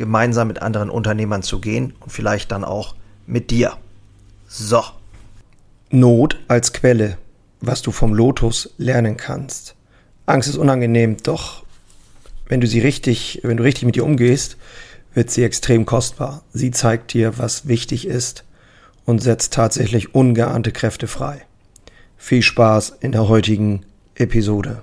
gemeinsam mit anderen Unternehmern zu gehen und vielleicht dann auch mit dir. So. Not als Quelle, was du vom Lotus lernen kannst. Angst ist unangenehm, doch wenn du sie richtig, wenn du richtig mit ihr umgehst, wird sie extrem kostbar. Sie zeigt dir, was wichtig ist und setzt tatsächlich ungeahnte Kräfte frei. Viel Spaß in der heutigen Episode.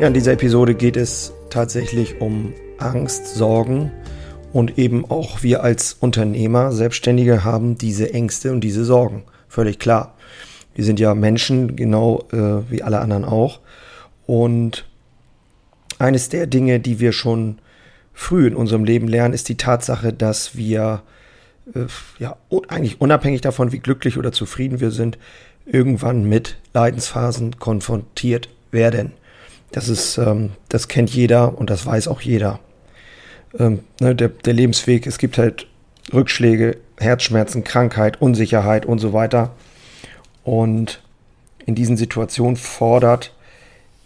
Ja, in dieser Episode geht es tatsächlich um Angst, Sorgen und eben auch wir als Unternehmer, Selbstständige haben diese Ängste und diese Sorgen. Völlig klar. Wir sind ja Menschen, genau äh, wie alle anderen auch. Und eines der Dinge, die wir schon früh in unserem Leben lernen, ist die Tatsache, dass wir äh, ja eigentlich unabhängig davon, wie glücklich oder zufrieden wir sind, irgendwann mit Leidensphasen konfrontiert werden. Das ist, ähm, das kennt jeder und das weiß auch jeder. Ähm, ne, der, der Lebensweg, es gibt halt Rückschläge, Herzschmerzen, Krankheit, Unsicherheit und so weiter. Und in diesen Situationen fordert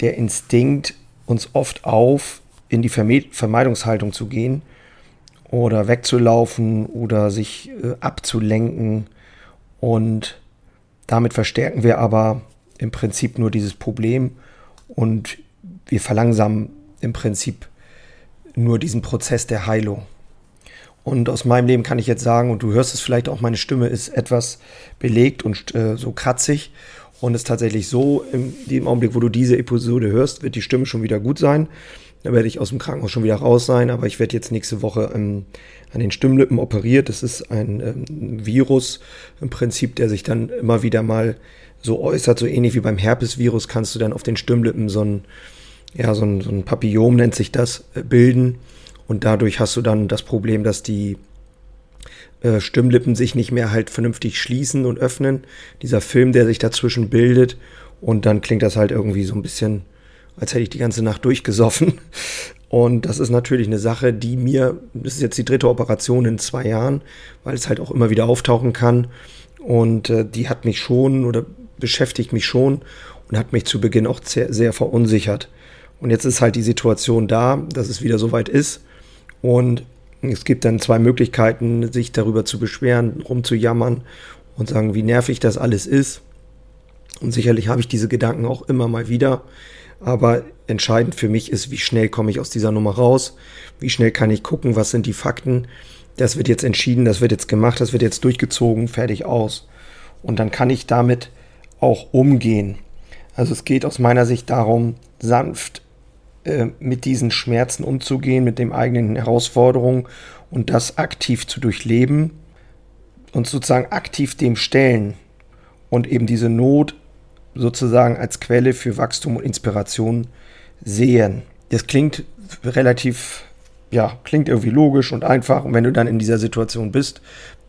der Instinkt uns oft auf, in die Vermeidungshaltung zu gehen oder wegzulaufen oder sich äh, abzulenken. Und damit verstärken wir aber im Prinzip nur dieses Problem und wir verlangsamen im Prinzip nur diesen Prozess der Heilung. Und aus meinem Leben kann ich jetzt sagen, und du hörst es vielleicht auch, meine Stimme ist etwas belegt und äh, so kratzig. Und es ist tatsächlich so, in dem Augenblick, wo du diese Episode hörst, wird die Stimme schon wieder gut sein. Da werde ich aus dem Krankenhaus schon wieder raus sein, aber ich werde jetzt nächste Woche ähm, an den Stimmlippen operiert. Das ist ein ähm, Virus im Prinzip, der sich dann immer wieder mal so äußert, so ähnlich wie beim Herpesvirus, kannst du dann auf den Stimmlippen so ein ja, so ein, so ein Papillon nennt sich das, äh, bilden. Und dadurch hast du dann das Problem, dass die äh, Stimmlippen sich nicht mehr halt vernünftig schließen und öffnen. Dieser Film, der sich dazwischen bildet. Und dann klingt das halt irgendwie so ein bisschen, als hätte ich die ganze Nacht durchgesoffen. Und das ist natürlich eine Sache, die mir, das ist jetzt die dritte Operation in zwei Jahren, weil es halt auch immer wieder auftauchen kann. Und äh, die hat mich schon oder beschäftigt mich schon und hat mich zu Beginn auch sehr, sehr verunsichert. Und jetzt ist halt die Situation da, dass es wieder soweit ist. Und es gibt dann zwei Möglichkeiten, sich darüber zu beschweren, rumzujammern und sagen, wie nervig das alles ist. Und sicherlich habe ich diese Gedanken auch immer mal wieder. Aber entscheidend für mich ist, wie schnell komme ich aus dieser Nummer raus? Wie schnell kann ich gucken, was sind die Fakten? Das wird jetzt entschieden, das wird jetzt gemacht, das wird jetzt durchgezogen, fertig aus. Und dann kann ich damit auch umgehen. Also es geht aus meiner Sicht darum, sanft äh, mit diesen Schmerzen umzugehen, mit den eigenen Herausforderungen und das aktiv zu durchleben und sozusagen aktiv dem stellen und eben diese Not sozusagen als Quelle für Wachstum und Inspiration sehen. Das klingt relativ, ja, klingt irgendwie logisch und einfach. Und wenn du dann in dieser Situation bist,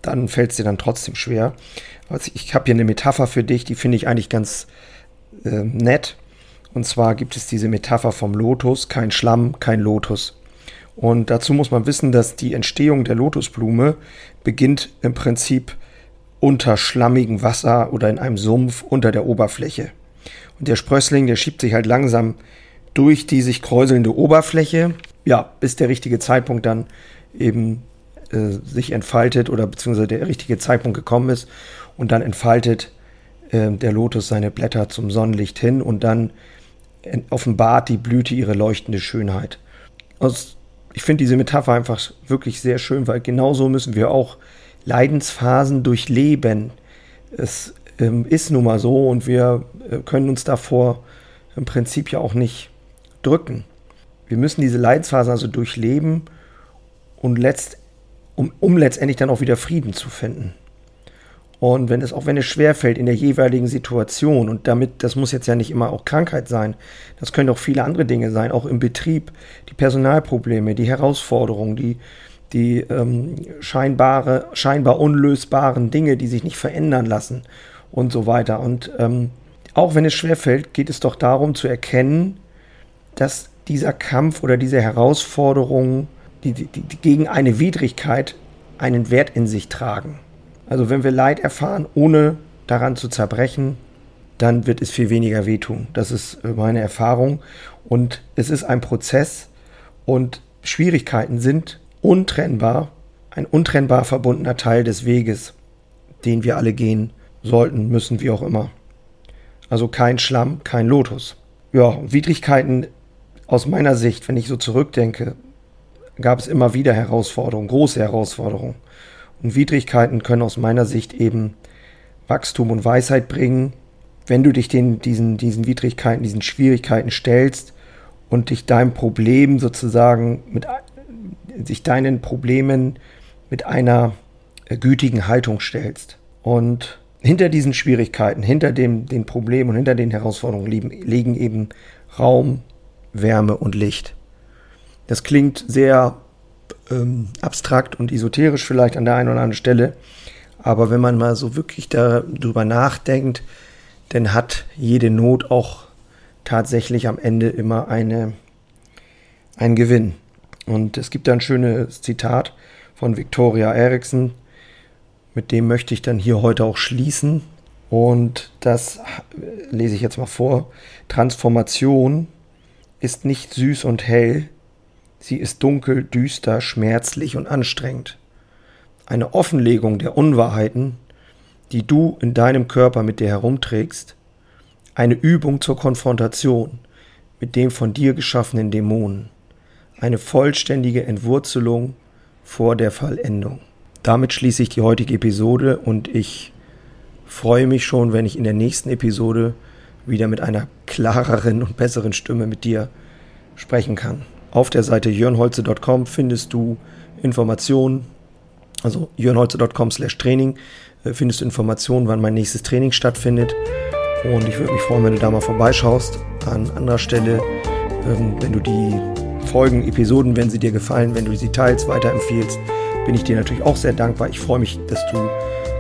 dann fällt es dir dann trotzdem schwer. Also ich habe hier eine Metapher für dich, die finde ich eigentlich ganz äh, nett. Und zwar gibt es diese Metapher vom Lotus, kein Schlamm, kein Lotus. Und dazu muss man wissen, dass die Entstehung der Lotusblume beginnt im Prinzip unter schlammigem Wasser oder in einem Sumpf unter der Oberfläche. Und der Sprössling, der schiebt sich halt langsam durch die sich kräuselnde Oberfläche, ja, bis der richtige Zeitpunkt dann eben äh, sich entfaltet oder beziehungsweise der richtige Zeitpunkt gekommen ist und dann entfaltet äh, der Lotus seine Blätter zum Sonnenlicht hin und dann offenbart die Blüte ihre leuchtende Schönheit. Also ich finde diese Metapher einfach wirklich sehr schön, weil genauso müssen wir auch Leidensphasen durchleben. Es ähm, ist nun mal so und wir äh, können uns davor im Prinzip ja auch nicht drücken. Wir müssen diese Leidensphasen also durchleben und letzt, um, um letztendlich dann auch wieder Frieden zu finden. Und wenn es, auch wenn es schwerfällt in der jeweiligen Situation, und damit, das muss jetzt ja nicht immer auch Krankheit sein, das können auch viele andere Dinge sein, auch im Betrieb, die Personalprobleme, die Herausforderungen, die, die ähm, scheinbare, scheinbar unlösbaren Dinge, die sich nicht verändern lassen und so weiter. Und ähm, auch wenn es schwerfällt, geht es doch darum zu erkennen, dass dieser Kampf oder diese Herausforderungen die, die, die gegen eine Widrigkeit einen Wert in sich tragen. Also wenn wir Leid erfahren, ohne daran zu zerbrechen, dann wird es viel weniger wehtun. Das ist meine Erfahrung. Und es ist ein Prozess und Schwierigkeiten sind untrennbar, ein untrennbar verbundener Teil des Weges, den wir alle gehen sollten, müssen, wie auch immer. Also kein Schlamm, kein Lotus. Ja, Widrigkeiten aus meiner Sicht, wenn ich so zurückdenke, gab es immer wieder Herausforderungen, große Herausforderungen. Und Widrigkeiten können aus meiner Sicht eben Wachstum und Weisheit bringen, wenn du dich den, diesen, diesen Widrigkeiten, diesen Schwierigkeiten stellst und dich deinem Problem sozusagen mit sich deinen Problemen mit einer gütigen Haltung stellst. Und hinter diesen Schwierigkeiten, hinter dem, den Problemen und hinter den Herausforderungen liegen, liegen eben Raum, Wärme und Licht. Das klingt sehr ähm, abstrakt und esoterisch vielleicht an der einen oder anderen Stelle, aber wenn man mal so wirklich darüber nachdenkt, dann hat jede Not auch tatsächlich am Ende immer eine, einen Gewinn. Und es gibt da ein schönes Zitat von Victoria Erickson, mit dem möchte ich dann hier heute auch schließen. Und das lese ich jetzt mal vor. Transformation ist nicht süß und hell, Sie ist dunkel, düster, schmerzlich und anstrengend. Eine Offenlegung der Unwahrheiten, die du in deinem Körper mit dir herumträgst, eine Übung zur Konfrontation mit dem von dir geschaffenen Dämonen, eine vollständige Entwurzelung vor der Vollendung. Damit schließe ich die heutige Episode und ich freue mich schon, wenn ich in der nächsten Episode wieder mit einer klareren und besseren Stimme mit dir sprechen kann. Auf der Seite jörnholze.com findest du Informationen, also jörnholze.com slash Training, äh, findest du Informationen, wann mein nächstes Training stattfindet. Und ich würde mich freuen, wenn du da mal vorbeischaust. An anderer Stelle, ähm, wenn du die Folgen, Episoden, wenn sie dir gefallen, wenn du sie teilst, weiterempfiehlst, bin ich dir natürlich auch sehr dankbar. Ich freue mich, dass du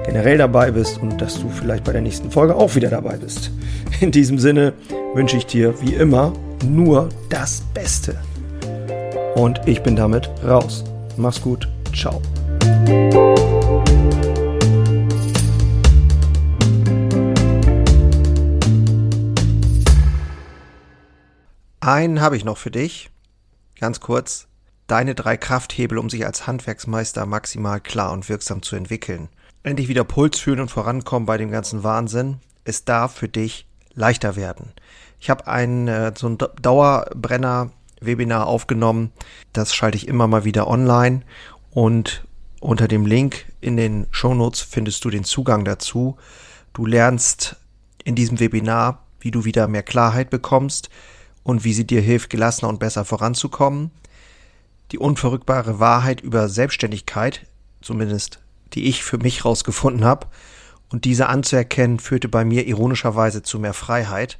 generell dabei bist und dass du vielleicht bei der nächsten Folge auch wieder dabei bist. In diesem Sinne wünsche ich dir wie immer nur das Beste. Und ich bin damit raus. Mach's gut. Ciao. Einen habe ich noch für dich. Ganz kurz. Deine drei Krafthebel, um sich als Handwerksmeister maximal klar und wirksam zu entwickeln. Endlich wieder Puls fühlen und vorankommen bei dem ganzen Wahnsinn. Es darf für dich leichter werden. Ich habe einen äh, so einen Dauerbrenner Webinar aufgenommen. Das schalte ich immer mal wieder online und unter dem Link in den Shownotes findest du den Zugang dazu. Du lernst in diesem Webinar, wie du wieder mehr Klarheit bekommst und wie sie dir hilft, gelassener und besser voranzukommen. Die unverrückbare Wahrheit über Selbstständigkeit, zumindest die ich für mich rausgefunden habe, und diese anzuerkennen, führte bei mir ironischerweise zu mehr Freiheit